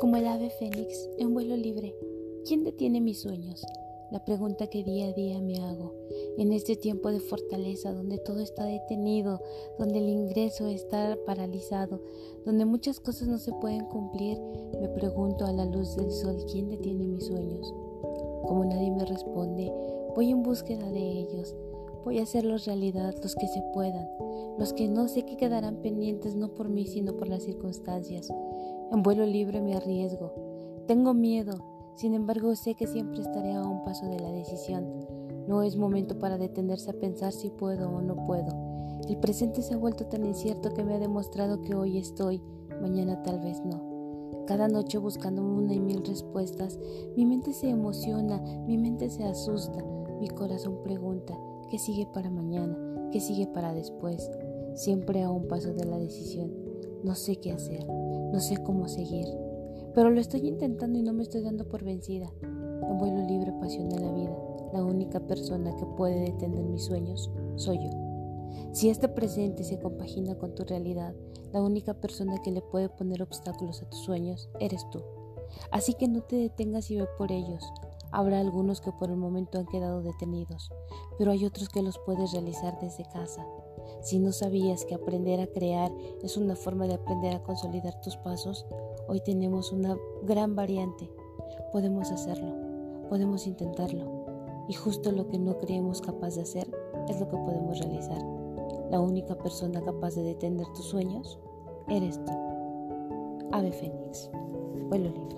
Como el ave fénix en vuelo libre, ¿quién detiene mis sueños? La pregunta que día a día me hago. En este tiempo de fortaleza, donde todo está detenido, donde el ingreso está paralizado, donde muchas cosas no se pueden cumplir, me pregunto a la luz del sol, ¿quién detiene mis sueños? Como nadie me responde, voy en búsqueda de ellos. Voy a hacerlos realidad los que se puedan, los que no sé que quedarán pendientes no por mí, sino por las circunstancias. En vuelo libre me arriesgo. Tengo miedo, sin embargo sé que siempre estaré a un paso de la decisión. No es momento para detenerse a pensar si puedo o no puedo. El presente se ha vuelto tan incierto que me ha demostrado que hoy estoy, mañana tal vez no. Cada noche buscando una y mil respuestas, mi mente se emociona, mi mente se asusta, mi corazón pregunta, ¿qué sigue para mañana? ¿Qué sigue para después? Siempre a un paso de la decisión. No sé qué hacer. No sé cómo seguir, pero lo estoy intentando y no me estoy dando por vencida. En vuelo libre apasiona la vida. La única persona que puede detener mis sueños soy yo. Si este presente se compagina con tu realidad, la única persona que le puede poner obstáculos a tus sueños eres tú. Así que no te detengas y ve por ellos. Habrá algunos que por el momento han quedado detenidos, pero hay otros que los puedes realizar desde casa. Si no sabías que aprender a crear es una forma de aprender a consolidar tus pasos, hoy tenemos una gran variante. Podemos hacerlo, podemos intentarlo. Y justo lo que no creemos capaz de hacer es lo que podemos realizar. La única persona capaz de detener tus sueños eres tú. Ave Fénix, vuelo libre.